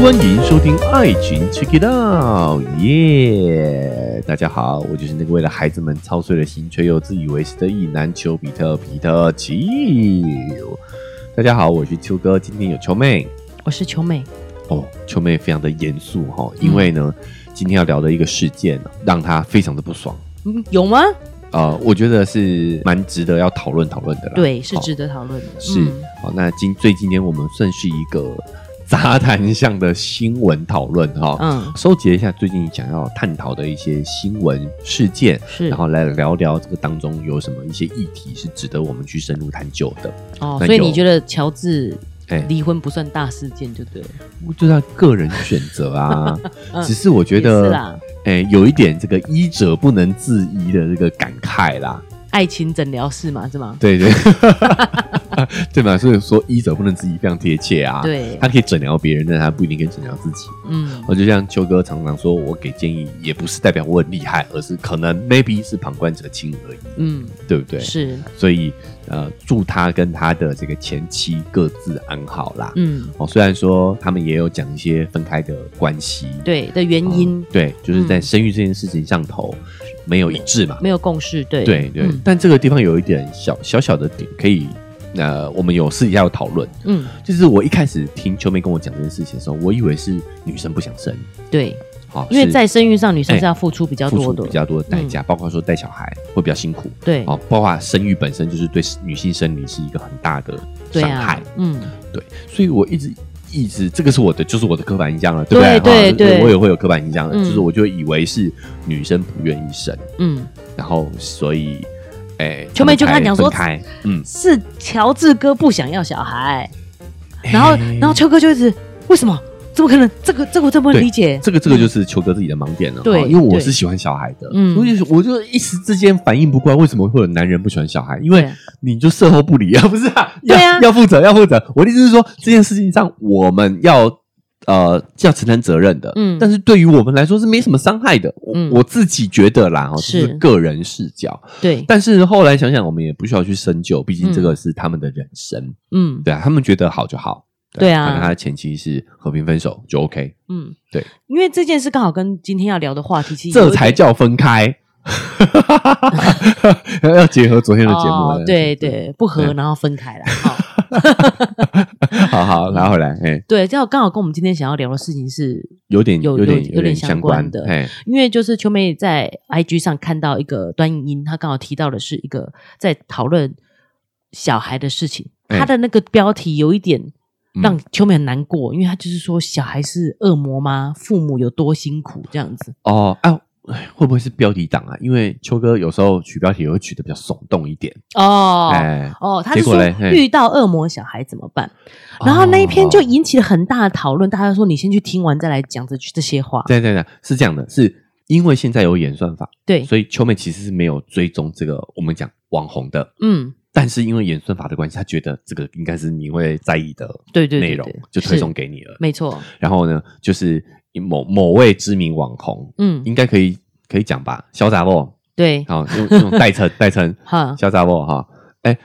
欢迎收听《爱情 Check It Out》，耶！大家好，我就是那个为了孩子们操碎了心却又自以为是的意男丘比特皮特奇。大家好，我是秋哥，今天有秋妹我是秋妹，哦，秋妹非常的严肃哈，因为呢，今天要聊的一个事件让她非常的不爽。嗯，有吗？呃，我觉得是蛮值得要讨论讨论的啦。对，是值得讨论的。是嗯好，那今最今天我们算是一个杂谈向的新闻讨论哈，嗯，收集一下最近想要探讨的一些新闻事件，是然后来聊聊这个当中有什么一些议题是值得我们去深入探究的。哦，所以你觉得乔治哎离婚不算大事件，就对了。我觉得个人选择啊，嗯只是我觉得，啦，哎，有一点这个医者不能自医的这个感慨啦。爱情诊疗室嘛，是吗？对对，对嘛？所以说医者不能自己非常贴切啊。，对他，可以诊疗别人，但他不一定可以诊疗自己。嗯，我就像秋哥常常说，我给建议也不是代表我很厉害，而是可能 maybe 是旁观者清而已，嗯，对不对？是，所以呃，祝他跟他的这个前妻各自安好啦。嗯，哦，虽然说他们也有讲一些分开的关系，对的原因。哦对，就是在嗯。生育这件事情上头没有一致嘛。没有共识，对，对对，嗯。但这个地方有一点小小小的点可以。呃，我们有私底下有讨论，嗯，就是我一开始听秋妹跟我讲这件事情的时候，我以为是女生不想生，对，好，因为在生育上，女生哎是要付出比较多的，比较多的代价，包括说带小孩会比较辛苦，对，哦，包括生育本身就是对女性生理是一个很大的伤害，，嗯，对，所以我一直一直这个是我的就是我的刻板印象了，对不对？对？哈对。对我也会有刻板印象的，嗯就是我就以为是女生不愿意生，嗯，然后所以，哎，秋妹就他们才跟他讲说嗯，是乔治哥不想要小孩，然后哎然后秋哥就一直为什么？怎么可能？这个这个我真不能理解。这个这个就是裘哥自己的盲点了，对因为我是喜欢小孩的，嗯所以我就一时之间反应不过来，为什么会有男人不喜欢小孩？因为你就事后不理啊，不是啊？对啊要要负责，要负责。我的意思是说，这件事情上我们要呃要承担责任的，嗯但是对于我们来说是没什么伤害的。我、嗯我自己觉得啦，哈，这是是个人视角。对，但是后来想想，我们也不需要去深究，毕竟这个是他们的人生，嗯对啊，他们觉得好就好。对啊。他的前妻是和平分手就 OK，嗯，对，因为这件事刚好跟今天要聊的话题其实有这才叫分开。要结合昨天的节目，哦，对对，不合然后分开了。好，好好拿回来，哎，对，这样刚好跟我们今天想要聊的事情是，有点有点有有点相相关的。哎，因为就是秋妹在 IG 上看到一个短影音，她刚好提到的是一个在讨论小孩的事情，哎她的那个标题有一点嗯让秋美很难过，因为她就是说小孩是恶魔吗？父母有多辛苦这样子？哦，啊，哎会不会是标题党啊？因为秋哥有时候取标题也会取得比较耸动一点，哦。哎，哦，他是说遇到恶魔小孩怎么办？然后那一篇就引起了很大的讨论，大家说你先去听完再来讲这这些话。对对对，是这样的，是因为现在有演算法，对，所以秋妹其实是没有追踪这个我们讲网红的，嗯，但是因为演算法的关系，他觉得这个应该是你会在意的对对对内容对，就推送给你了。没错，然后呢，就是某某位知名网红，嗯，应该可以可以讲吧，潇洒不？对，好，用用代称代称，哈，潇洒不？哈，哎，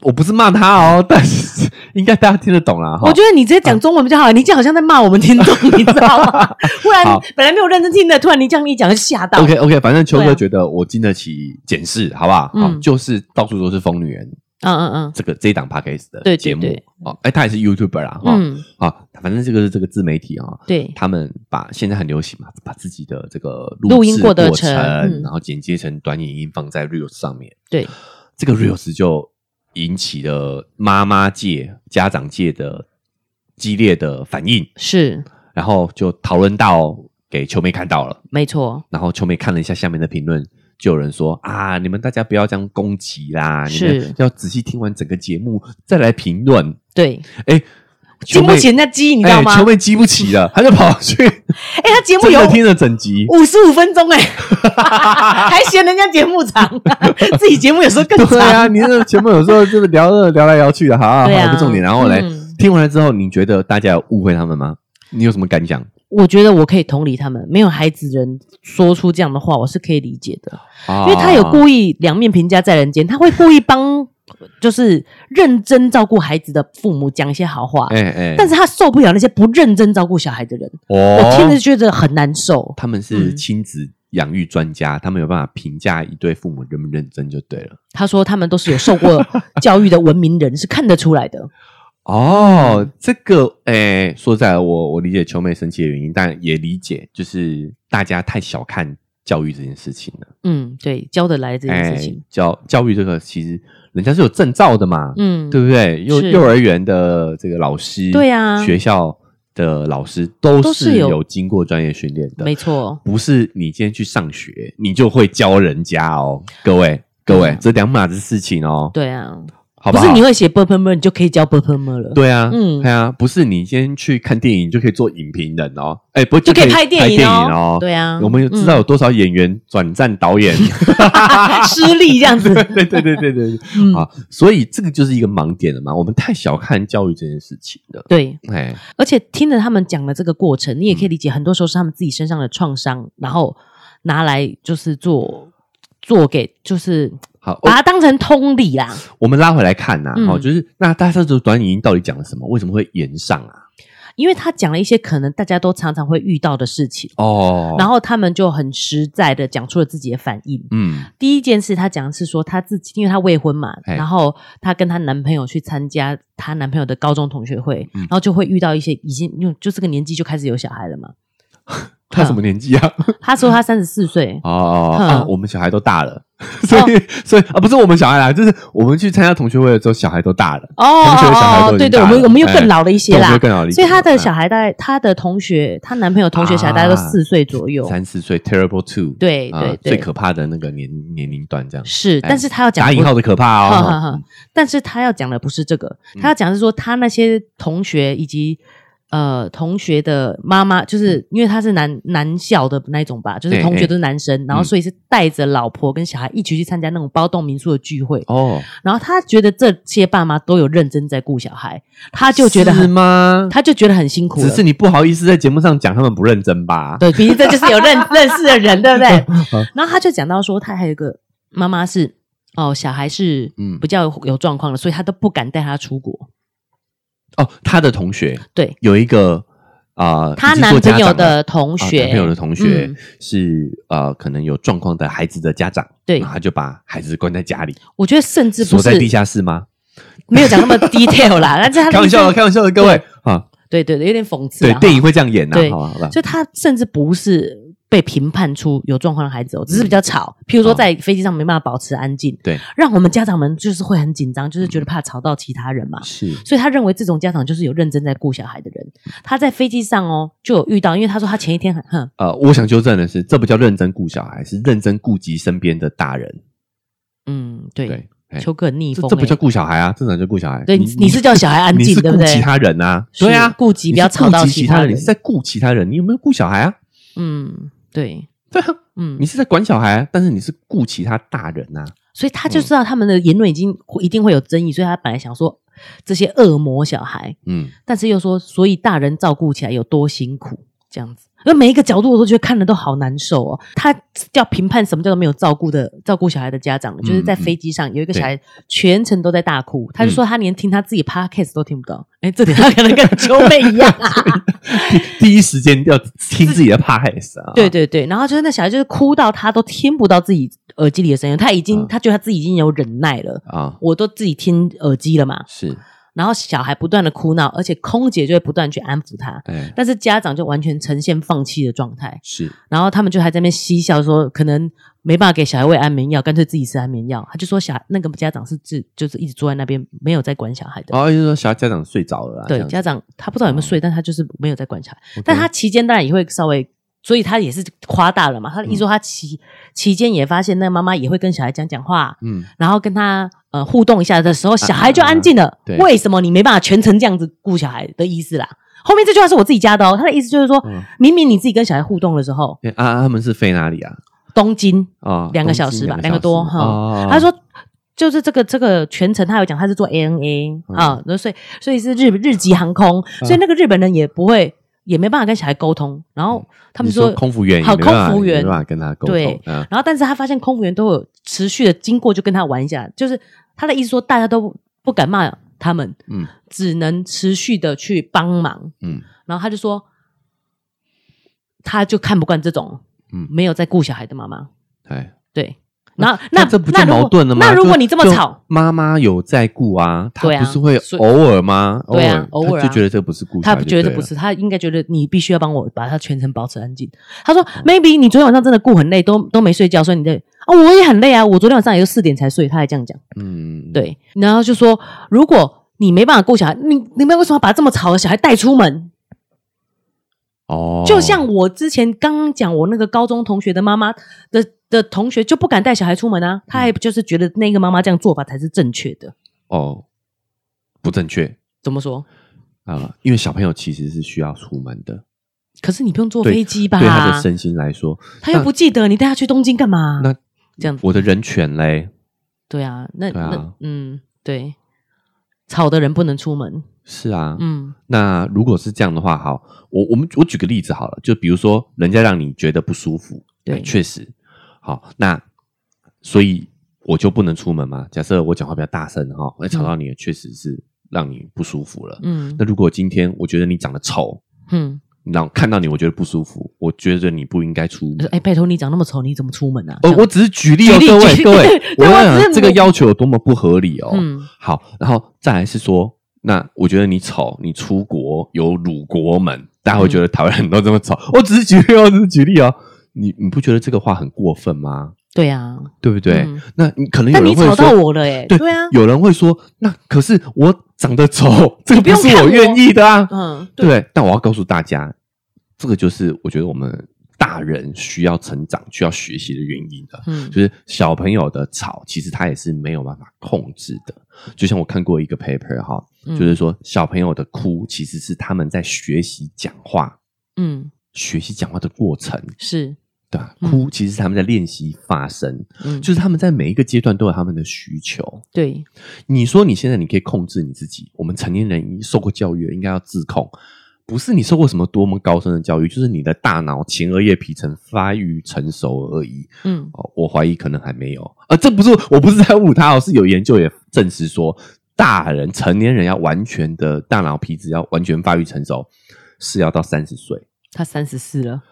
我不是骂他哦，但是应该大家听得懂啦。哈。我觉得你直接讲中文比较好，你这样好像在骂我们听众，你知道吗？不然本来没有认真听的，突然你这样一讲，就吓到。OK OK，反正秋哥觉得我经得起检视，好不好？嗯。好，就是到处都是疯女人嗯嗯嗯。这个这一档 podcast 的节目对哦，哎，他也是 YouTuber 啦，哈，嗯，啊，反正这个是这个自媒体啊，对，他们把现在很流行嘛，把自己的这个录音制过程然后剪接成短影音放在 Reels 上面，对，这个 Reels 就引起了妈妈界、家长界的激烈的反应，是。然后就讨论到给秋妹看到了，没错，然后秋妹看了一下下面的评论，就有人说啊，你们大家不要这样攻击啦，你是们要仔细听完整个节目再来评论。对，哎，经不起人家激，你知道吗？哎秋妹激不起了，他就跑去 哎，他节目有听了整集。五十五分钟，哎，还嫌人家节目长，自己节目有时候更对啊，长。你这节目有时候就是聊着聊来聊去的，好好不重点。然后嘞，嗯听完了之后，你觉得大家有误会他们吗？你有什么感想？我觉得我可以同理他们，没有孩子人说出这样的话，我是可以理解的，啊因为他有故意两面评价在人间，他会故意帮就是认真照顾孩子的父母讲一些好话，哎哎，但是他受不了那些不认真照顾小孩的人，我听哦着，觉得很难受。他们是嗯亲子养育专家，他们有办法评价一对父母认不认真就对了。他说他们都是有受过教育的文明人，是看得出来的。哦，这个哎，说实在，我我理解秋妹生气的原因，但也理解就是大家太小看教育这件事情了。嗯，对，教得来这件事情，教教育这个其实人家是有证照的嘛，嗯，对不对？幼幼儿园的这个老师，对啊。学校的老师都是有有经过专业训练的，没错，不是你今天去上学，你就会教人家哦，各位各位，嗯这两码子事情哦，对啊，好好？不是你会写 b u r p l e 你就可以教 b u r p l e 了，对啊，嗯。对啊，不是你先去看电影就可以做影评人哦，哎，不就可以拍电电影哦。哦，对啊我们知道有多少演员转战导演，失利这样子，对对对对对，嗯。啊，所以这个就是一个盲点了嘛，我们太小看教育这件事情了，对，哎，而且听着他们讲的这个过程，你也可以理解，很多时候是他们自己身上的创伤，然后拿来就是做做给，就是好，把它当成通理啦。我们拉回来看呐，嗯哦，就是那大家这短影音到底讲了什么？为什么会延上啊？因为他讲了一些可能大家都常常会遇到的事情，哦，然后他们就很实在的讲出了自己的反应。嗯，第一件事，他讲的是说他自己，因为他未婚嘛，哎然后她跟她男朋友去参加她男朋友的高中同学会，嗯然后就会遇到一些已经因为就这个年纪就开始有小孩了嘛。他什么年纪啊？他说他三十四岁，哦嗯。啊，我们小孩都大了，所以所以啊，不是我们小孩啦，就是我们去参加同学会的时候，小孩都大了。哦同学的小孩都已经对对，我们我们又哎更老了一些啦。更老了一些所以他的小孩大概她的同学，她男朋友同学小孩大概都啊四岁左右，三四岁，terrible two，啊对对。对最可怕的那个年年龄段，这样。是，哎但是他要讲不打引号的可怕哦。哈。但是他要讲的不是这个，嗯。他要讲的是说他那些同学以及呃同学的妈妈，就是因为他是男男校的那种吧，就是同学都是男生，然后嗯所以是带着老婆跟小孩一起去参加那种包栋民宿的聚会。哦，然后他觉得这些爸妈都有认真在顾小孩，他就觉得是很，吗？他就觉得很辛苦。只是你不好意思在节目上讲他们不认真吧？对，毕竟这就是有认认识的人，对不对？然后他就讲到说，他还有一个妈妈是哦，小孩是嗯比较有有状况的，所以他都不敢带他出国。哦，他的同学对，有一个啊，她已经做男朋友的同学，啊男朋友的同学嗯。是呃，可能有状况的孩子的家长，对。然后他就把孩子关在家里，我觉得甚至不是锁在地下室吗？没有讲那么 detail 啦，但是开玩笑的，开玩笑的，各位。啊，对对对，有点讽刺啊，对电影会这样演呐，对。好吧好吧，就他甚至不是被评判出有状况的孩子哦，只是比较吵，譬如说哦在飞机上没办法保持安静，对，让我们家长们就是会很紧张，就是觉得怕吵到其他人嘛。是所以他认为这种家长就是有认真在顾小孩的人。他在飞机上哦就有遇到，因为他说他前一天很哼，呃，我想纠正的是，这不叫认真顾小孩，是认真顾及身边的大人。嗯，对，对，哎秋哥很逆风、这这不叫欸顾小孩啊，这哪叫顾小孩？对，你是叫小孩安静，对不对？顾其他人啊，对啊，顾及不要吵到其他人你是在顾其他人，你有没有顾小孩啊？嗯，对，对 啊，嗯你，是在管小孩啊，但是你是顾其他大人啊。所以他就知道他们的言论已经一定会有争议，所以他本来想说这些恶魔小孩，嗯，但是又说，所以大人照顾起来有多辛苦，这样子。因为每一个角度我都觉得看的都好难受哦。他要评判什么叫做没有照顾的照顾小孩的家长呢，就是在飞机上有一个小孩全程都在大哭，他就说他连听他自己 podcast 都听不到。哎，这点他可能跟秋妹一样啊。第第一时间要听自己的 podcast 啊。对对对，然后就是那小孩就是哭到他都听不到自己耳机里的声音，他已经、嗯他觉得他自己已经有忍耐了，啊，我都自己听耳机了嘛。是，然后小孩不断的哭闹，而且空姐就会不断去安抚他，哎，但是家长就完全呈现放弃的状态。是，然后他们就还在那边嬉笑说，可能没办法给小孩喂安眠药，干脆自己吃安眠药。他就说小孩那个家长是自就是一直坐在那边没有在管小孩的。哦，就是说小家长睡着了啊，对，家长他不知道有没有睡，但他就是没有在管小孩。但他期间当然也会稍微，所以他也是夸大了嘛。他的意思说他期、期间也发现那个妈妈也会跟小孩讲讲话，嗯，然后跟他呃互动一下的时候，小孩就安静了。对为什么你没办法全程这样子顾小孩的意思啦？后面这句话是我自己加的哦，他的意思就是说，嗯明明你自己跟小孩互动的时候，哎啊，他们是飞哪里啊？东京啊，两个小时吧，两两个多哈。哦他说。就是这个这个全程，他有讲他是做 ANA 嗯啊，所以所以是日日籍航空，所以那个日本人也不会也没办法跟小孩沟通，然后他们说说空服员好空服员。没办法跟他沟对通，嗯。然后但是他发现空服员都有持续的经过，就跟他玩一下，就是他的意思说大家都不敢骂他们，嗯。只能持续的去帮忙。嗯。然后他就说，他就看不惯这种嗯。没有在顾小孩的妈妈。哎，对，然后那这不就矛盾了吗？那如果你这么吵，妈妈有在顾啊，她不是会偶尔吗？对啊偶偶尔就觉得这不是顾小他孩就对了，不觉得不是，他应该觉得你必须要帮我把他全程保持安静。她说、m 哦 a y b e 你昨天晚上真的顾很累，都都没睡觉，所以你在啊，我也很累啊，我昨天晚上也就四点才睡。她还这样讲，嗯，对，然后就说如果你没办法顾小孩，你你们为什么要把这么吵的小孩带出门？哦，就像我之前刚刚讲，我那个高中同学的妈妈的的同学就不敢带小孩出门啊，他还就是觉得那个妈妈这样做法才是正确的。哦不正确怎么说？啊，因为小朋友其实是需要出门的，可是你不用坐飞机吧？对他的身心来说，他又不记得你带他去东京干嘛？那这样子我的人权嘞，对啊，那啊那嗯，对，吵的人不能出门。是啊，嗯那如果是这样的话，好，我我们我举个例子好了，就比如说人家让你觉得不舒服，对哎确实，好，那所以我就不能出门嘛？假设我讲话比较大声哈，会吵到你，确实是让你不舒服了。嗯那如果今天我觉得你长得丑，嗯，然后看到你我觉得不舒服，我觉得你不应该出门。哎，拜托你长那么丑，你怎么出门啊？呃，我只是举例哦，各位各位，我讲这个要求有多么不合理哦。嗯好，然后再来是说，那我觉得你丑，你出国有辱国门，大家会觉得台湾人都这么丑。我只是举例哦，只是举例哦。你你不觉得这个话很过分吗？对啊，对不对？嗯那你可能有但人会你吵到说，我了哎，对对啊，有人会说，那可是我长得丑，这个不是我愿意的啊，嗯，对对？但我要告诉大家，这个就是我觉得我们大人需要成长、需要学习的原因的。嗯就是小朋友的吵，其实他也是没有办法控制的。就像我看过一个 paper 哈，嗯就是说小朋友的哭其实是他们在学习讲话、嗯学习讲话的过程，是对吧？嗯哭其实是他们在练习发声，嗯就是他们在每一个阶段都有他们的需求。对你说你现在你可以控制你自己，我们成年人受过教育，应该要自控。不是你受过什么多么高深的教育，就是你的大脑前额叶皮层发育成熟而已。嗯哦，我怀疑可能还没有。啊，这不是我不是在误他哦，是有研究也证实说，大人成年人要完全的大脑皮质要完全发育成熟，是要到三十岁。他三十四了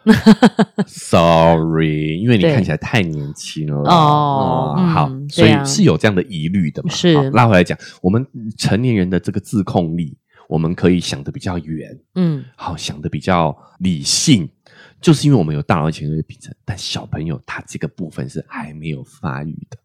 ，Sorry，因为你看起来太年轻了。哦嗯好，对所以啊。是有这样的疑虑的嘛？是。拉回来讲，我们成年人的这个自控力，我们可以想的比较远，嗯。好想的比较理性，就是因为我们有大脑前额皮层，但小朋友他这个部分是还没有发育的。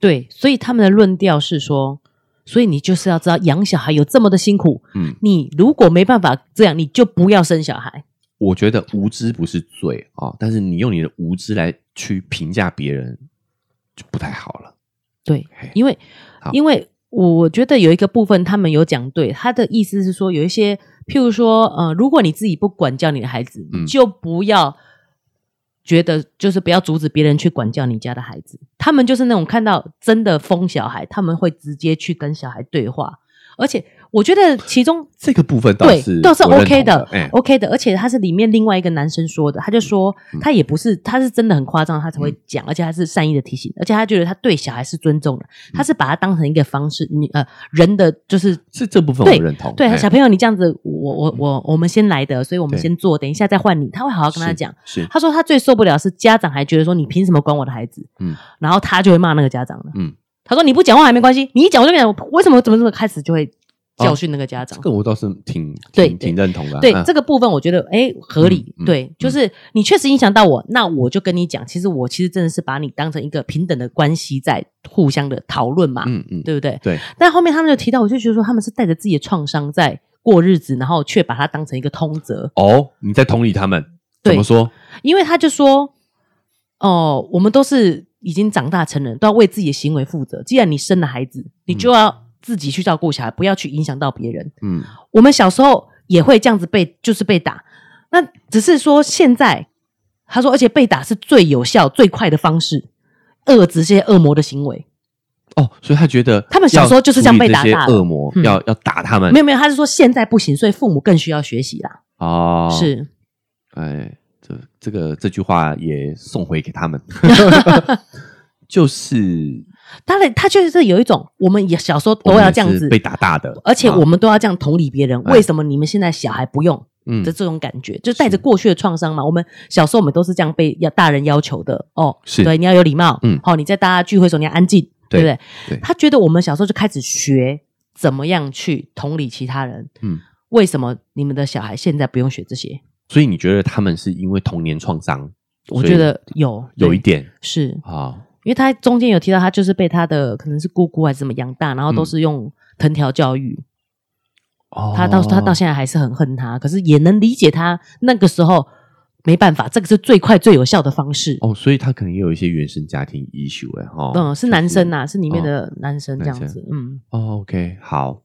对，所以他们的论调是说，所以你就是要知道养小孩有这么的辛苦，嗯，你如果没办法这样，你就不要生小孩。我觉得无知不是罪啊、哦，但是你用你的无知来去评价别人，就不太好了。对，因为因为我觉得有一个部分他们有讲对，他的意思是说有一些，譬如说，呃，如果你自己不管教你的孩子，嗯就不要觉得就是不要阻止别人去管教你家的孩子。他们就是那种看到真的疯小孩，他们会直接去跟小孩对话，而且我觉得其中这个部分倒对是倒是 OK 的 OK 的，而且他是里面另外一个男生说的，他就说嗯。他也不是，他是真的很夸张，他才会讲，而且他是善意的提醒，而且他觉得他对小孩是尊重的，嗯。他是把他当成一个方式，你呃人的就是是这部分对我认同。对哎。小朋友你这样子，我我我我们先来的，所以我们先做，等一下再换你，他会好好跟他讲。是。他说他最受不了是家长还觉得说你凭什么管我的孩子，嗯。然后他就会骂那个家长了。嗯，他说你不讲话还没关系，你一讲我就讲，为什么怎么怎么开始就会教训那个家长这。个我倒是挺对挺挺认同的啊。对、啊这个部分，我觉得哎合理。对，就是你确实影响到我，那我就跟你讲，其实我其实真的是把你当成一个平等的关系在互相的讨论嘛，嗯嗯，对不对？对，但后面他们就提到，我就觉得说他们是带着自己的创伤在过日子，然后却把它当成一个通则，哦，你在同理他们怎么说？因为他就说，哦，我们都是已经长大成人，都要为自己的行为负责。既然你生了孩子，你就要自己去照顾小孩，不要去影响到别人。嗯我们小时候也会这样子被，就是被打。那只是说现在，他说，而且被打是最有效、最快的方式，遏制这些恶魔的行为。哦，所以他觉得他们小时候就是这样被打要处理这大的些恶魔嗯要要打他们没有没有，他是说现在不行，所以父母更需要学习啦。哦，是，哎，这这个这句话也送回给他们，就是当然，他就是有一种，我们也小时候都要这样子被打大的，而且啊我们都要这样同理别人。哎为什么你们现在小孩不用嗯的这种感觉，就带着过去的创伤嘛？我们小时候我们都是这样被要大人要求的哦，是对，你要有礼貌，嗯好，你在大家聚会的时候你要安静，对对不对？对他觉得我们小时候就开始学怎么样去同理其他人，嗯，为什么你们的小孩现在不用学这些？所以你觉得他们是因为童年创伤？我觉得有有一点是啊，因为他中间有提到，他就是被他的可能是姑姑还是怎么养大，然后都是用藤条教育。哦他到他到现在还是很恨他，可是也能理解他那个时候没办法，这个是最快最有效的方式。哦，所以他可能也有一些原生家庭 issue 哎哈，嗯，是男生呐、是里面哦的男生这样男子。嗯，哦，OK，好。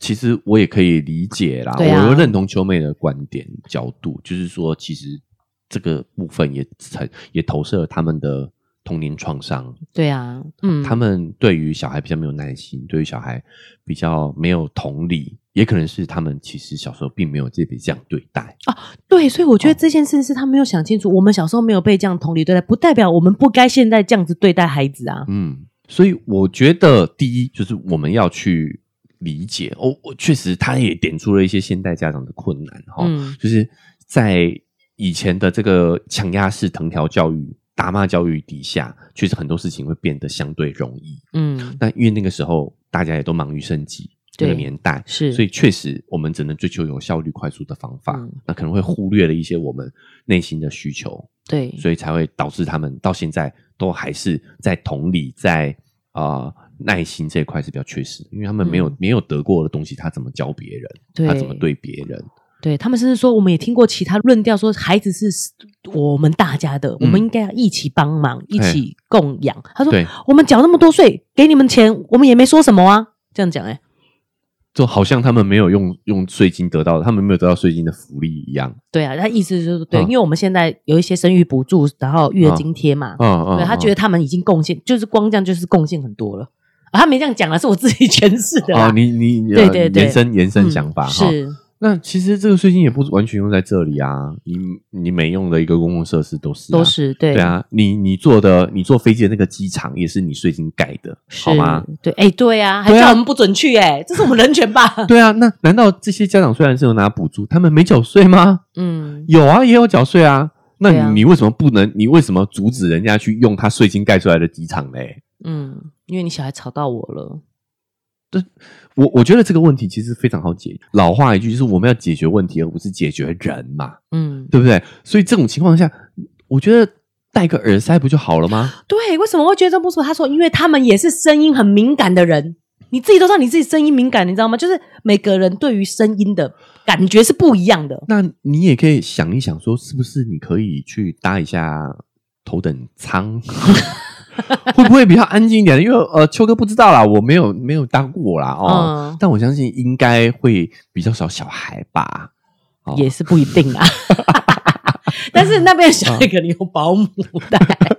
其实我也可以理解啦，啊我又认同秋妹的观点角度，就是说，其实这个部分也成也投射了他们的童年创伤，对啊，嗯，他们对于小孩比较没有耐心，对于小孩比较没有同理，也可能是他们其实小时候并没有这被这样对待啊。对，所以我觉得哦这件事是他没有想清楚。我们小时候没有被这样同理对待，不代表我们不该现在这样子对待孩子啊。嗯，所以我觉得第一就是我们要去理解哦，我确实他也点出了一些现代家长的困难哈、嗯就是在以前的这个强压式藤条教育、打骂教育底下，确实很多事情会变得相对容易。嗯，那因为那个时候大家也都忙于生计，这个年代是所以确实我们只能追求有效率、快速的方法，嗯那可能会忽略了一些我们内心的需求，对，所以才会导致他们到现在都还是在同理、在啊、呃耐心这一块是比较缺失的，因为他们没有、嗯没有得过的东西，他怎么教别人？他怎么对别人？对他们甚至说，我们也听过其他论调说，孩子是我们大家的，我们应该要一起帮忙，一起供养。他说我们缴那么多税，给你们钱，我们也没说什么啊。这样讲，哎，就好像他们没有用用税金得到，他们没有得到税金的福利一样。对啊，他意思就是对，嗯因为我们现在有一些生育补助，然后育儿津贴嘛，嗯嗯，对他觉得他们已经贡献，就是光这样就是贡献很多了。啊他没这样讲啊，是我自己 诠释的啦。哦，你你你对对对延伸延伸嗯想法哈、是，那其实这个税金也不完全用在这里啊，你你每用的一个公共设施都是、啊、都是对对啊，你你坐的你坐飞机的那个机场也是你税金盖的，好吗？对，哎，对啊，还叫我们不准去，哎，这是我们人权吧？对啊，那难道这些家长虽然是有拿补助，他们没缴税吗？嗯，有啊，也有缴税啊。那你、啊你为什么不能？你为什么阻止人家去用他税金盖出来的机场嘞？嗯，因为你小孩吵到我了，我我觉得这个问题其实非常好解决。老话一句就是我们要解决问题，而不是解决人嘛，嗯，对不对？所以这种情况下，我觉得戴个耳塞不就好了吗？对，为什么会觉得这不舒服？他说，因为他们也是声音很敏感的人，你自己都知道你自己声音敏感，你知道吗？就是每个人对于声音的感觉是不一样的。那你也可以想一想，说是不是你可以去搭一下头等舱，会不会比较安静一点？因为呃，秋哥不知道啦，我没有没有当过啦哦，嗯但我相信应该会比较少小孩吧。哦也是不一定啊。但是那边小孩肯定有保姆带，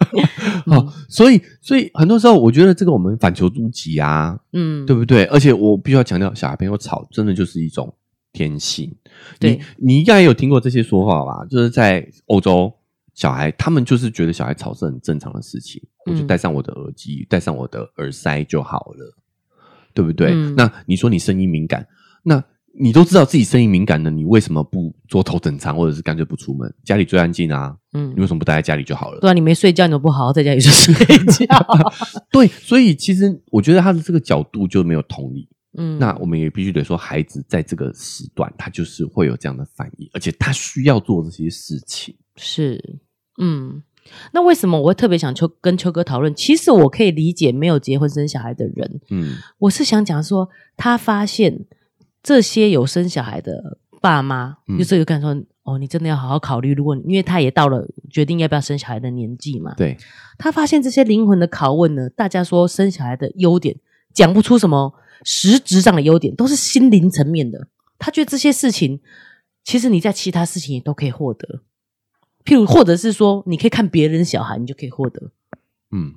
哦，所以所以很多时候，我觉得这个我们反求诸己啊，嗯，对不对？而且我必须要强调，小孩朋友吵真的就是一种天性。对你你应该有听过这些说法吧？就是在欧洲，小孩他们就是觉得小孩吵是很正常的事情，我就嗯戴上我的耳机，戴上我的耳塞就好了，对不对？嗯那你说你声音敏感，那你都知道自己声音敏感的，你为什么不做头等舱，或者是干脆不出门？家里最安静啊，嗯你为什么不待在家里就好了？对啊，你没睡觉，你都不好好在家里就睡觉。对，所以其实我觉得他的这个角度就没有同理。嗯，那我们也必须得说，孩子在这个时段，他就是会有这样的反应，而且他需要做这些事情。是，嗯，那为什么我会特别想秋跟秋哥讨论？其实我可以理解没有结婚生小孩的人，嗯。我是想讲说，他发现这些有生小孩的爸妈，嗯。就是有感说，哦，你真的要好好考虑，如果你因为他也到了决定要不要生小孩的年纪嘛，对，他发现这些灵魂的拷问呢，大家说生小孩的优点，讲不出什么实质上的优点，都是心灵层面的。他觉得这些事情，其实你在其他事情也都可以获得，譬如或者是说，你可以看别人小孩，你就可以获得。嗯，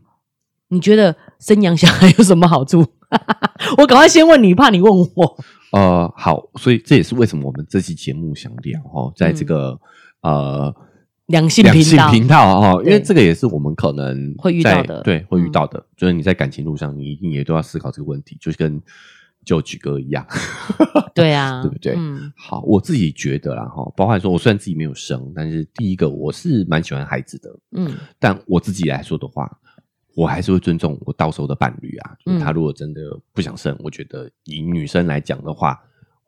你觉得生养小孩有什么好处？我赶快先问你，怕你问我。呃，好，所以这也是为什么我们这期节目想聊哦，在这个、呃两性两性频道，频道哦，因为对这个也是我们可能会遇到的对，会遇嗯到的，就是你在感情路上，你一定也都要思考这个问题，就是跟就举哥一样，对啊，对不对嗯好，我自己觉得啦哈，包含说我虽然自己没有生，但是第一个我是蛮喜欢孩子的，嗯但我自己来说的话，我还是会尊重我到时候的伴侣啊。就是嗯他如果真的不想生，我觉得以女生来讲的话，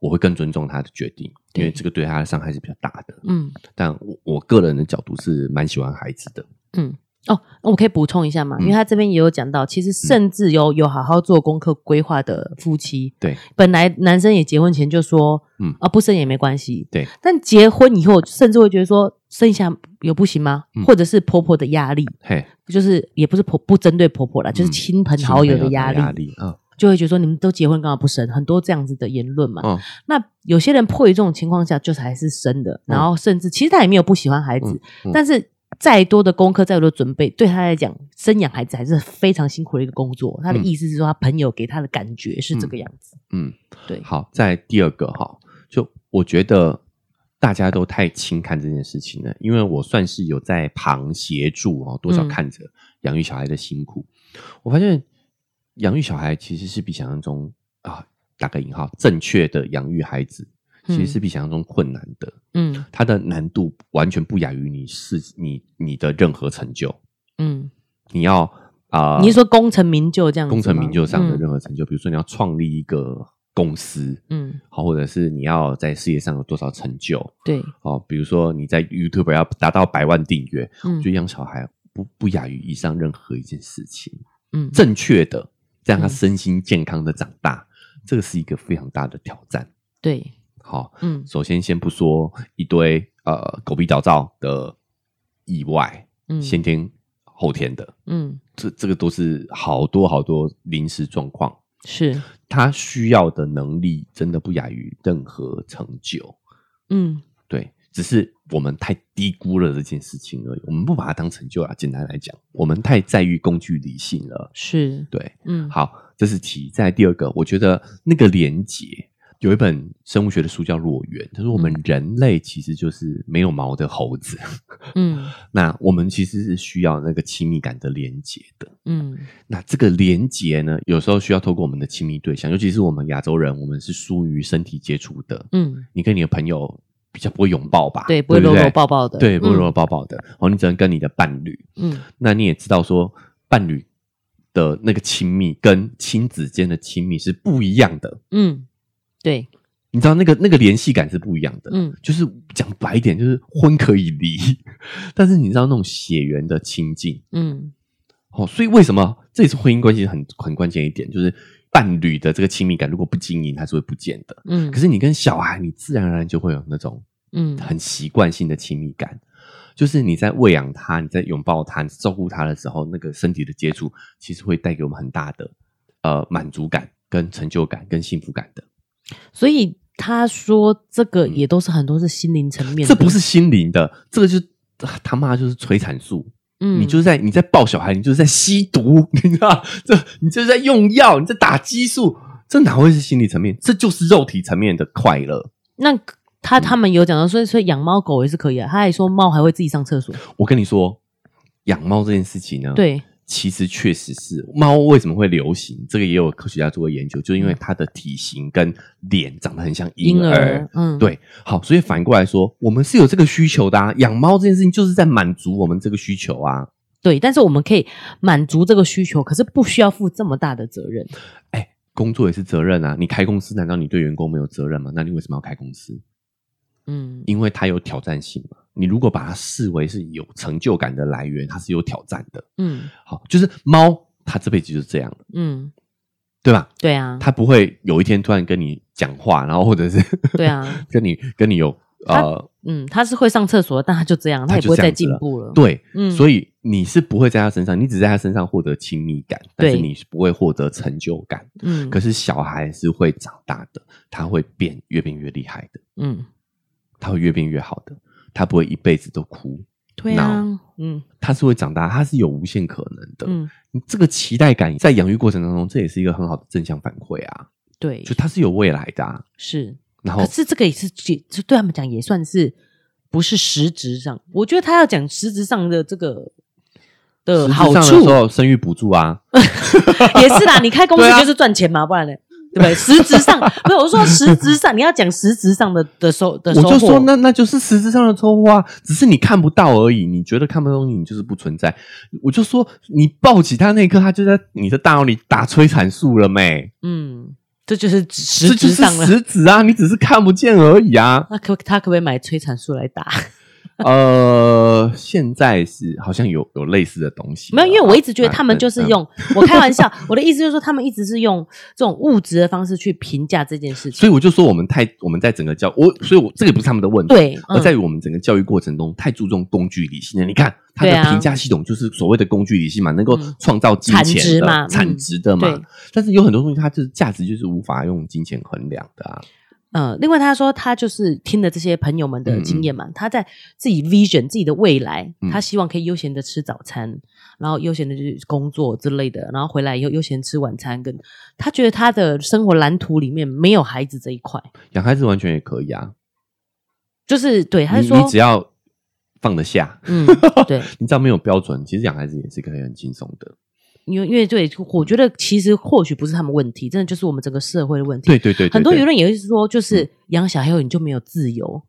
我会更尊重他的决定，因为对这个对她的伤害是比较大的。嗯但我我个人的角度是蛮喜欢孩子的。嗯。哦，那我可以补充一下嘛？嗯因为他这边也有讲到，其实甚至有有好好做功课规划的夫妻，对。本来男生也结婚前就说，嗯。嗯啊不生也没关系，对，但结婚以后甚至会觉得说生一下有不行吗？嗯。或者是婆婆的压力，嘿，就是也不是婆不针对婆婆啦，就是嗯。亲朋好友的压力，压力啊，就会觉得说你们都结婚干嘛不生？很多这样子的言论嘛。嗯。那有些人迫于这种情况下，就是还是生的，嗯。然后甚至其实他也没有不喜欢孩子，但是再多的功课、再多的准备，对他来讲，生养孩子还是非常辛苦的一个工作。他的嗯意思是说，他朋友给他的感觉是这个样子。嗯，对，好，在第二个哈，就我觉得大家都太轻看这件事情了，因为我算是有在旁协助哦，多少嗯看着养育小孩的辛苦。我发现养育小孩其实是比想象中啊，打个引号，正确的养育孩子，其实是比想象中困难的。嗯它的难度完全不亚于你是你你的任何成就。嗯，你要啊，你是说功成名就这样子？功成名就上的嗯任何成就，比如说你要创立一个公司，嗯，好，或者是你要在事业上有多少成就，对，哦，比如说你在 YouTube 要达到百万订阅，嗯就养小孩不不亚于以上任何一件事情。嗯正确的让他嗯身心健康的长大，这个是一个非常大的挑战。对，好，嗯首先先不说一堆呃狗屁倒灶的意外，嗯先天后天的，嗯这这个都是好多好多临时状况。是他需要的能力真的不亚于任何成就，嗯对，只是我们太低估了这件事情而已，我们不把它当成就啊。简单来讲，我们太在于工具理性了，是对。嗯好，这是题。在第二个，我觉得那个连结有一本生物学的书叫《裸猿》，他说我们嗯人类其实就是没有毛的猴子，嗯 那我们其实是需要那个亲密感的连接的。嗯那这个连接呢，有时候需要透过我们的亲密对象，尤其是我们亚洲人，我们是疏于身体接触的。嗯，你跟你的朋友比较不会拥抱吧？对，不会搂对搂抱抱的，对，不会搂搂嗯抱抱的。哦，你只能跟你的伴侣。嗯那你也知道说，伴侣的那个亲密跟亲子间的亲密是不一样的。嗯，对，你知道那个那个联系感是不一样的。嗯就是讲白一点，就是婚可以离，但是你知道那种血缘的亲近，嗯哦，所以为什么这也是婚姻关系很很关键一点，就是伴侣的这个亲密感如果不经营，它是会不见的。嗯，可是你跟小孩，你自然而然就会有那种嗯很习惯性的亲密感，就是你在喂养他、你在拥抱他、你照顾他的时候，那个身体的接触，其实会带给我们很大的呃满足感、跟成就感、跟幸福感的。所以他说这个也都是很多是心灵层面的，这不是心灵的，这个就啊他妈就是催产素。嗯，你就是在你在抱小孩，你就是在吸毒，你知道？这你就是在用药，你在打激素，这哪会是心理层面？这就是肉体层面的快乐。那他他们有讲到，所以所以养猫狗也是可以啊。他还说猫还会自己上厕所，我跟你说，养猫这件事情呢，，对，其实确实是猫为什么会流行，这个也有科学家做过研究，就是因为它的体型跟脸长得很像婴儿。婴儿，嗯，，对，好，所以反过来说，我们是有这个需求的啊。养猫这件事情就是在满足我们这个需求啊。对，但是我们可以满足这个需求，可是不需要负这么大的责任。哎，工作也是责任啊。你开公司，难道你对员工没有责任吗？那你为什么要开公司？嗯因为它有挑战性嘛。你如果把它视为是有成就感的来源，它是有挑战的。嗯。好，就是猫，它这辈子就是这样，嗯，对吧？对啊，它不会有一天突然跟你讲话，然后或者是对啊，跟你跟你有呃，嗯，它是会上厕所，但它就这样，它也不会再进步了。，对，嗯。所以你是不会在它身上，你只在它身上获得亲密感，但是你是不会获得成就感。嗯，可是小孩是会长大的，他会变越变越厉害的，嗯，他会越变越好的，他不会一辈子都哭，对啊，嗯他是会长大，他是有无限可能的。嗯，你这个期待感在养育过程当中，这也是一个很好的正向反馈啊，对，就他是有未来的、啊。是。然后可是这个也是，就对他们讲也算是不是实质上。我觉得他要讲实质上的这个的好上的时处，候生育补助啊，也是啦。你开公司就是赚钱嘛，不然呢？对不对？实质上不是我说实质上，你要讲实质上的的收的收获。我就说那那就是实质上的收获啊，只是你看不到而已。你觉得看不到东西，你就是不存在。我就说你抱起他那一刻，他就在你的大脑里打催产素了没？嗯，这就是实质上的。实质啊，你只是看不见而已啊。那可他可不可以买催产素来打？呃，现在是好像有有类似的东西，没有，因为我一直觉得啊他们就是嗯用、我开玩笑，我的意思就是说，他们一直是用这种物质的方式去评价这件事情。所以我就说我们太我们在整个教我，所以我这个不是他们的问题，对，嗯而在于我们整个教育过程中太注重工具理性了。你看它对啊的评价系统就是所谓的工具理性嘛，能够嗯创造金钱的、值嘛嗯产值的嘛。对但是有很多东西它就是价值就是无法用金钱衡量的啊。呃，另外他说他就是听了这些朋友们的经验嘛，他在自己 vision 自己的未来，嗯。他希望可以悠闲的吃早餐，然后悠闲的去工作之类的，然后回来以后悠闲吃晚餐，跟他觉得他的生活蓝图里面没有孩子这一块，养孩子完全也可以啊，就是对，他说你只要放得下，嗯，对，你只要没有标准，其实养孩子也是可以很轻松的。因为因为对，我觉得其实或许不是他们问题，真的就是我们整个社会的问题。对对对对对很多舆论也会说，就是养小孩后你就没有自由，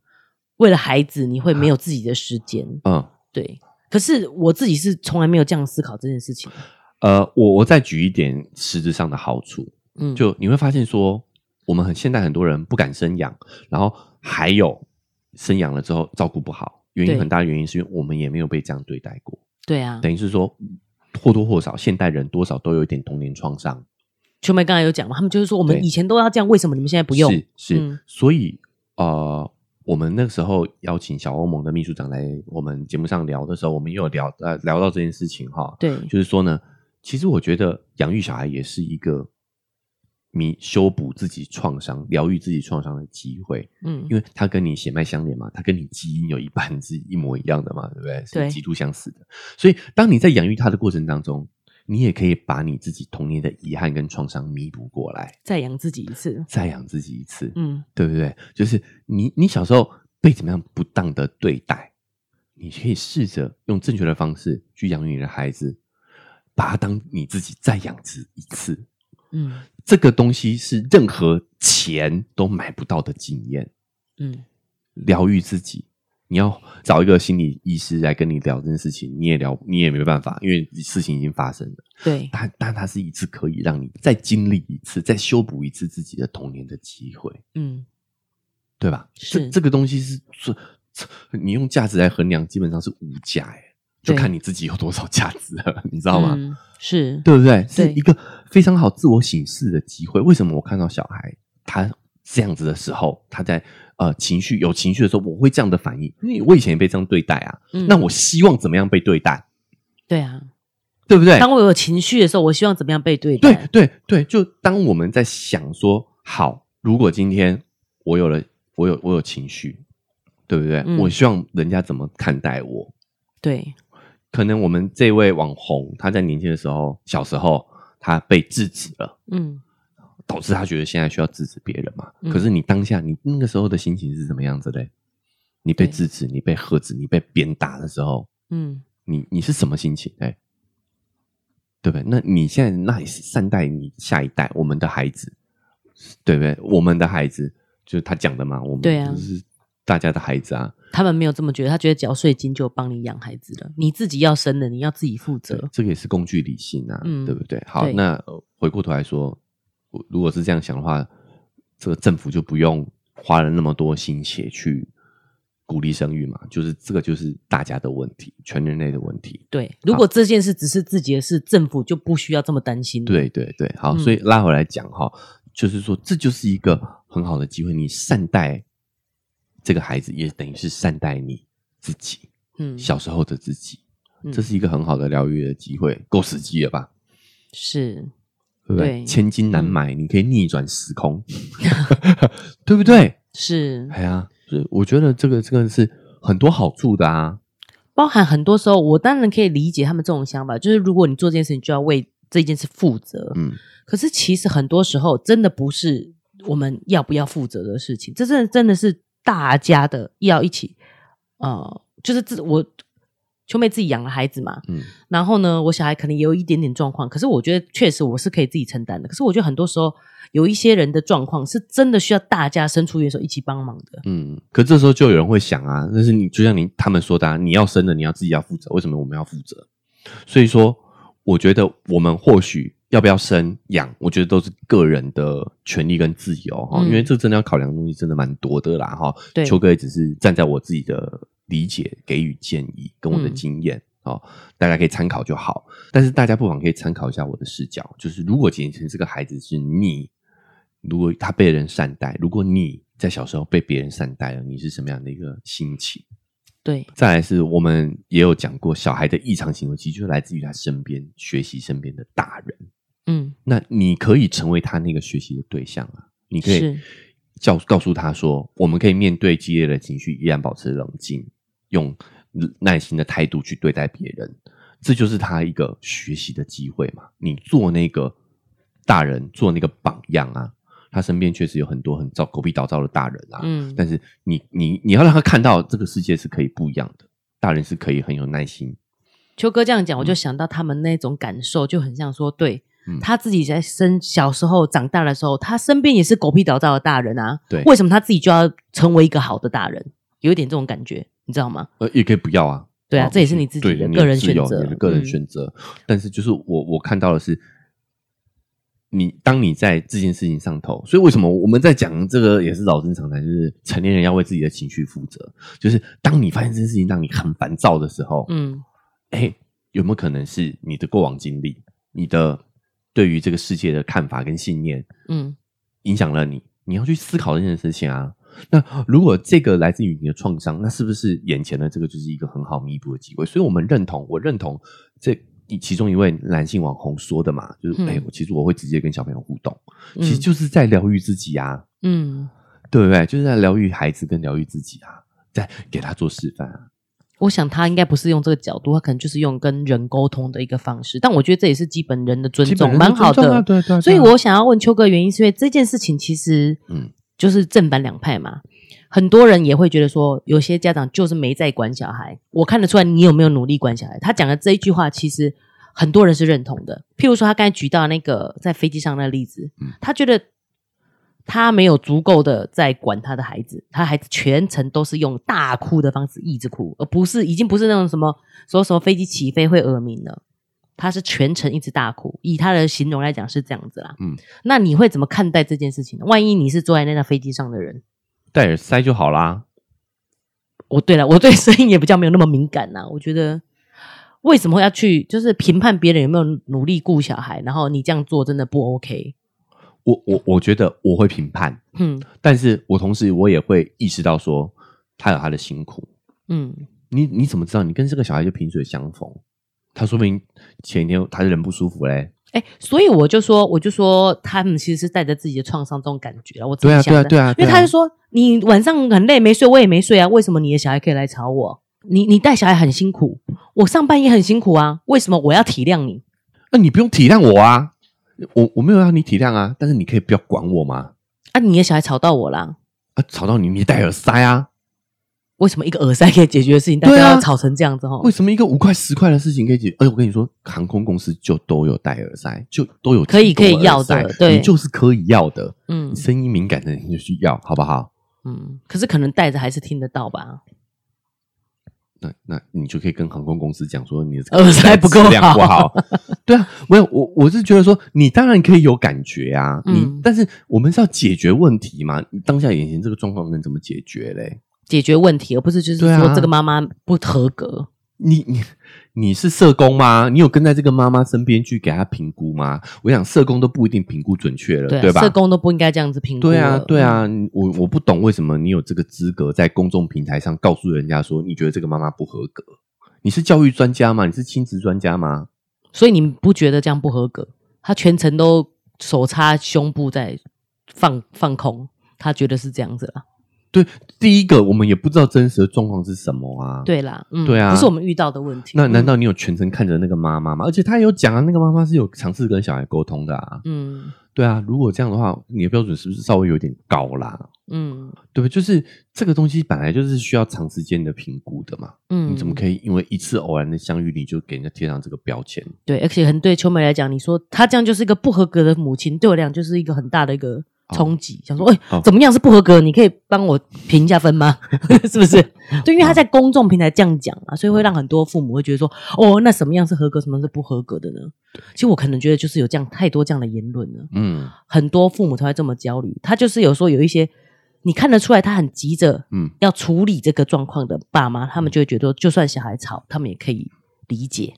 为了孩子你会没有自己的时间。嗯。对，可是我自己是从来没有这样思考这件事情。呃，我我再举一点实质上的好处，嗯，就你会发现说，我们很现在很多人不敢生养，然后还有生养了之后照顾不好，原因很大的原因是因为我们也没有被这样对待过，对啊。等于是说或多或少现代人多少都有一点童年创伤，秋梅刚才有讲嘛，他们就是说我们以前都要这样，为什么你们现在不用？是是，嗯。所以呃，我们那个时候邀请小欧盟的秘书长来我们节目上聊的时候，我们也有聊呃聊到这件事情哈，对，就是说呢，其实我觉得养育小孩也是一个你修补自己创伤、疗愈自己创伤的机会，嗯，因为它跟你血脉相连嘛，它跟你基因有一半是一模一样的嘛，对不对？对是极度相似的。所以，当你在养育他的过程当中，你也可以把你自己童年的遗憾跟创伤弥补过来，再养自己一次。再养自己一次，嗯，对不对？就是你，你小时候被怎么样不当的对待，你可以试着用正确的方式去养育你的孩子，把他当你自己再养殖一次。嗯这个东西是任何钱都买不到的经验，嗯，疗愈自己。你要找一个心理医师来跟你聊这件事情，你也聊，你也没办法，因为事情已经发生了。对，但但它是一次可以让你再经历一次、再修补一次自己的童年的机会。嗯对吧？是这这个东西是你用价值来衡量，基本上是无价哎，就看你自己有多少价值了，你知道吗？嗯是，对不对？是一个非常好自我醒视的机会。为什么我看到小孩他这样子的时候，他在呃情绪有情绪的时候，我会这样的反应？因为我以前也被这样对待啊。嗯那我希望怎么样被对待？对啊。对不对？当我有情绪的时候，我希望怎么样被对对待？对对，就当我们在想说，好，如果今天我有了，我有我有情绪，对不对？嗯我希望人家怎么看待我？对可能我们这位网红，他在年轻的时候，小时候他被制止了，嗯导致他觉得现在需要制止别人嘛。嗯可是你当下你那个时候的心情是什么样子嘞？你被制止，你被喝止，你被鞭打的时候，嗯你你是什么心情？哎，对不对？那你现在那也是善待你下一代，我们的孩子，对不对？我们的孩子就是他讲的嘛，我们对啊就是大家的孩子啊。他们没有这么觉得，他觉得缴税金就帮你养孩子了，你自己要生的，你要自己负责。，这个也是工具理性啊，嗯对不对？好，那呃回过头来说，如果是这样想的话，这个政府就不用花了那么多心血去鼓励生育嘛，就是这个就是大家的问题，全人类的问题。对，如果这件事只是自己的事，政府就不需要这么担心。，对对对，好，嗯所以拉回来讲哈，就是说这就是一个很好的机会，你善待这个孩子，也等于是善待你自己嗯，小时候的自己，嗯这是一个很好的疗愈的机会，够实际了吧？是，对不对？千金难买，你可以逆转时空，对不对？是，哎呀，所以我觉得这个这个是很多好处的啊。包含很多时候，我当然可以理解他们这种想法，就是如果你做这件事，情就要为这件事负责。嗯，可是其实很多时候，真的不是我们要不要负责的事情，这真的真的是大家的要一起呃，就是自我秋妹自己养了孩子嘛，嗯然后呢，我小孩可能也有一点点状况，可是我觉得确实我是可以自己承担的。可是我觉得很多时候有一些人的状况是真的需要大家伸出援手一起帮忙的。嗯，可这时候就有人会想啊，那是你就像你他们说的、啊，你要生的，你要自己要负责，为什么我们要负责？所以说，我觉得我们或许要不要生养，我觉得都是个人的权利跟自由哈、嗯因为这真的要考量的东西真的蛮多的啦哈。对秋哥也只是站在我自己的理解给予建议跟我的嗯经验。哦，大家可以参考就好，但是大家不妨可以参考一下我的视角，就是如果今天这个孩子是你，如果他被人善待，如果你在小时候被别人善待了，你是什么样的一个心情？对，再来是我们也有讲过，小孩的异常行为其实就是来自于他身边学习身边的大人。嗯，那你可以成为他那个学习的对象啊，你可以教告诉他说，我们可以面对激烈的情绪，依然保持冷静，用耐心的态度去对待别人，这就是他一个学习的机会嘛。你做那个大人，做那个榜样啊，他身边确实有很多很糟狗屁倒灶的大人啊，嗯但是你你你要让他看到这个世界是可以不一样的，大人是可以很有耐心。秋哥这样讲，我就想到他们那种感受，就很像说，对、嗯他自己在生小时候长大的时候，他身边也是狗屁倒灶的大人啊。对为什么他自己就要成为一个好的大人？有一点这种感觉，你知道吗？呃，也可以不要啊。对啊哦这也是你自己的个人选择你的个人嗯选择。但是就是我我看到的是，你当你在这件事情上头，所以为什么我们在讲这个也是老生常谈，就是成年人要为自己的情绪负责。就是当你发现这件事情让你很烦躁的时候，嗯哎，有没有可能是你的过往经历，你的对于这个世界的看法跟信念，嗯影响了你，你要去思考这件事情啊。那如果这个来自于你的创伤，那是不是眼前的这个就是一个很好弥补的机会？所以我们认同，我认同这一其中一位男性网红说的嘛，就是嗯哎、我其实我会直接跟小朋友互动，嗯其实就是在疗愈自己啊，嗯，对不对？就是在疗愈孩子跟疗愈自己啊，在给他做示范啊。我想他应该不是用这个角度，他可能就是用跟人沟通的一个方式。但我觉得这也是基本人的尊重，蛮好的。对对对所以我想要问秋哥，原因是因为这件事情其实嗯就是正反两派嘛。很多人也会觉得说，有些家长就是没在管小孩。我看得出来你有没有努力管小孩。他讲的这一句话，其实很多人是认同的。譬如说，他刚才举到那个在飞机上那个例子，嗯他觉得他没有足够的在管他的孩子，他孩子全程都是用大哭的方式一直哭，而不是已经不是那种什么说什么飞机起飞会耳鸣了。他是全程一直大哭，以他的形容来讲是这样子啦。嗯，那你会怎么看待这件事情呢？万一你是坐在那架飞机上的人，戴耳塞就好啦。我对了，我对声音也比较没有那么敏感呐、我觉得为什么要去就是评判别人有没有努力顾小孩，然后你这样做真的不 OK。我我我觉得我会评判，嗯但是我同时我也会意识到说，他有他的辛苦。嗯，你你怎么知道你跟这个小孩就萍水相逢？他说明前一天他人不舒服嘞。哎，所以我就说，我就说他们其实是带着自己的创伤这种感觉啊。我自己对啊想的对啊对啊对啊因为他就说你晚上很累没睡，我也没睡啊，为什么你的小孩可以来吵我？你你带小孩很辛苦，我上班也很辛苦啊，为什么我要体谅你？那、你不用体谅我啊，我我没有让你体谅啊，但是你可以不要管我吗？啊，你的小孩吵到我啦，啊，吵到你你戴耳塞啊？为什么一个耳塞可以解决的事情，大家要吵成这样子？哈，为什么一个五块十块的事情可以解？而且我跟你说，航空公司就都有戴耳塞，就都有可以可以要的对你就是可以要的。嗯你声音敏感的人就需要，好不好？嗯，可是可能戴着还是听得到吧？那那你就可以跟航空公司讲说你的耳塞不够质量不好好。对啊，没有我我是觉得说你当然可以有感觉啊，你、嗯但是我们是要解决问题嘛，你当下眼前这个状况能怎么解决嘞？解决问题，而不是就是说这个妈妈不合格。你你你是社工吗？你有跟在这个妈妈身边去给她评估吗？我想社工都不一定评估准确了，对啊，对吧？社工都不应该这样子评估对啊，了对，嗯啊，我我不懂为什么你有这个资格在公众平台上告诉人家说你觉得这个妈妈不合格？你是教育专家吗？你是亲子专家吗？所以你不觉得这样不合格？他全程都手插胸部在放放空，他觉得是这样子啦。对，第一个我们也不知道真实的状况是什么啊。，对啦，嗯，对啊不是我们遇到的问题。那难嗯道你有全程看着那个妈妈吗？而且他有讲啊，那个妈妈是有尝试跟小孩沟通的啊。嗯对啊，如果这样的话，你的标准是不是稍微有点高啦？嗯对不对？就是这个东西本来就是需要长时间的评估的嘛。嗯，你怎么可以因为一次偶然的相遇，你就给人家贴上这个标签？对？而且很对秋美来讲，你说她这样就是一个不合格的母亲，对我来讲就是一个很大的一个冲击。想说，哎、哦怎么样是不合格？你可以帮我评一下分吗？是不是？就，因为他在公众平台这样讲啊，所以会让很多父母会觉得说，哦，那什么样是合格，什么是不合格的呢？其实我可能觉得就是有这样太多这样的言论了。嗯很多父母才会这么焦虑。他就是有时候有一些你看得出来，他很急着嗯，要处理这个状况的爸妈，他们就会觉得，就算小孩吵，他们也可以理解。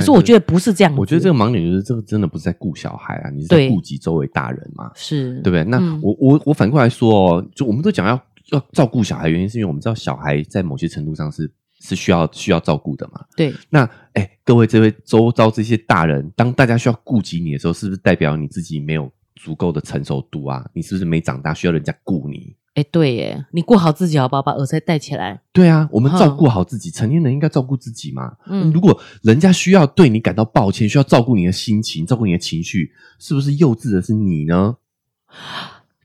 对。可是我觉得不是这样子，我觉得这个盲点就是这个真的不是在顾小孩啊，你是在顾及周围大人嘛，是对不对？那嗯我我我反过来说哦，就我们都讲要要照顾小孩，原因是因为我们知道小孩在某些程度上是是需要需要照顾的嘛。对那哎，各位这位周遭这些大人，当大家需要顾及你的时候，是不是代表你自己没有足够的成熟度啊？你是不是没长大，需要人家顾你？哎，对耶，你顾好自己好不好？把耳塞戴起来。对啊，我们照顾好自己，成年人应该照顾自己嘛。嗯如果人家需要对你感到抱歉，需要照顾你的心情，照顾你的情绪，是不是幼稚的是你呢？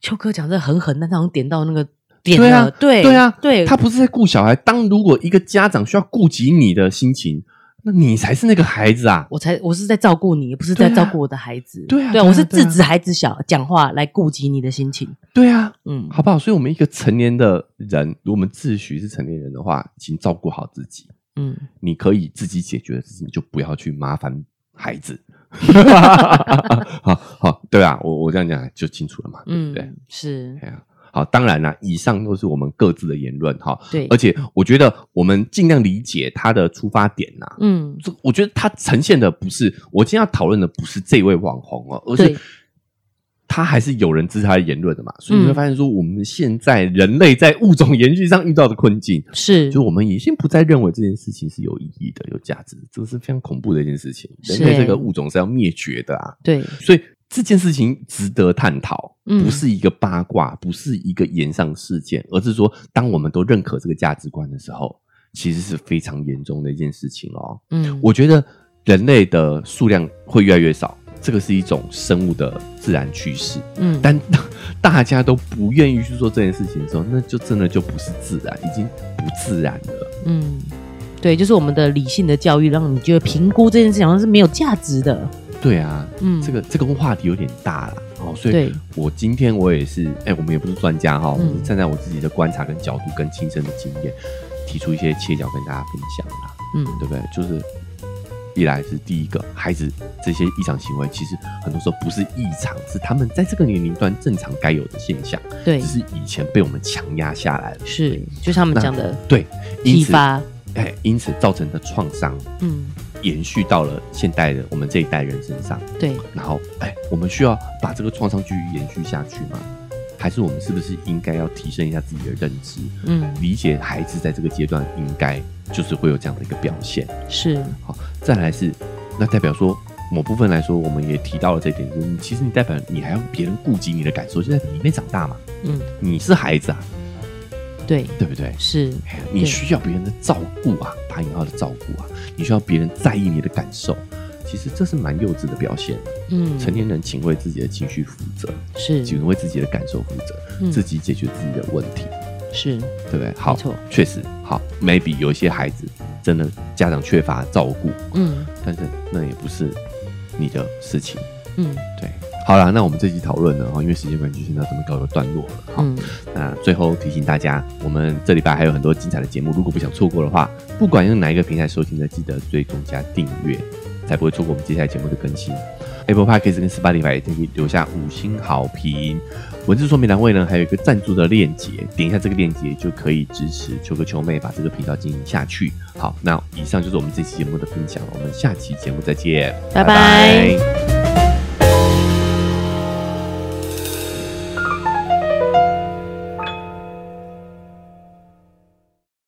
秋哥讲这很狠，但他好像点到那个点对啊了，对对啊，对，他不是在顾小孩。当如果一个家长需要顾及你的心情，那你才是那个孩子啊。我才我是在照顾你，不是在照顾我的孩子。对对啊对啊我是制止孩子小讲话来顾及你的心情。对啊，嗯，好不好？所以，我们一个成年的人，如果我们自诩是成年人的话，请照顾好自己。嗯，你可以自己解决的事情，就不要去麻烦孩子。好好，对啊，我我这样讲就清楚了嘛，对不对？嗯，是，好，当然啦，以上都是我们各自的言论哈。对而且我觉得我们尽量理解他的出发点呐、嗯，这我觉得他呈现的不是我今天要讨论的不是这位网红哦，而是他还是有人支持他的言论的嘛。所以你会嗯发现说，我们现在人类在物种延续上遇到的困境，是，就我们已经不再认为这件事情是有意义的、有价值的，这个是非常恐怖的一件事情。人是类这个物种是要灭绝的啊！对，所以这件事情值得探讨，嗯不是一个八卦，不是一个言上事件，而是说，当我们都认可这个价值观的时候，其实是非常严重的一件事情哦。嗯，我觉得人类的数量会越来越少，这个是一种生物的自然趋势。嗯，但 大家都不愿意去做这件事情的时候，那就真的就不是自然，已经不自然了。嗯，对，就是我们的理性的教育，让你觉得评估这件事情好像是没有价值的。对啊，嗯，这个这个话题有点大了哦，所以我今天我也是，哎、我们也不是专家哈、嗯。我是站在我自己的观察跟角度跟亲身的经验，提出一些切角跟大家分享啦，嗯，对不对？就是一来是第一个，孩子这些异常行为，其实很多时候不是异常，是他们在这个年龄段正常该有的现象，对。只，是以前被我们强压下来了。是，就像他们讲的对，因此，批发，哎，因此造成的创伤嗯，延续到了现代的我们这一代人身上。对，然后，哎，我们需要把这个创伤继续延续下去吗？还是我们是不是应该要提升一下自己的认知，嗯，理解孩子在这个阶段应该就是会有这样的一个表现？是，好，再来是，那代表说某部分来说，我们也提到了这一点，就是你其实你代表你还要别人顾及你的感受，就代表你没长大嘛，嗯，你是孩子啊，对，对不对？是，你需要别人的照顾啊，打引号的照顾啊，你需要别人在意你的感受。其实这是蛮幼稚的表现。嗯，成年人请为自己的情绪负责，是，请为自己的感受负责，嗯自己解决自己的问题，是，对不对？好没错，确实好。maybe 有一些孩子真的家长缺乏照顾，嗯但是那也不是你的事情。嗯对，好啦，那我们这集讨论呢，哈，因为时间关系，先到这边告一个段落了。好，嗯，那最后提醒大家，我们这礼拜还有很多精彩的节目，如果不想错过的话，不管用哪一个平台收听的，记得追踪加订阅，才不会错过我们接下来节目的更新。Apple Podcast 跟 Spotify 也可以留下五星好评。文字说明栏位呢，还有一个赞助的链接，点一下这个链接就可以支持秋哥秋妹把这个频道经营下去。好，那以上就是我们这期节目的分享，我们下期节目再见，拜拜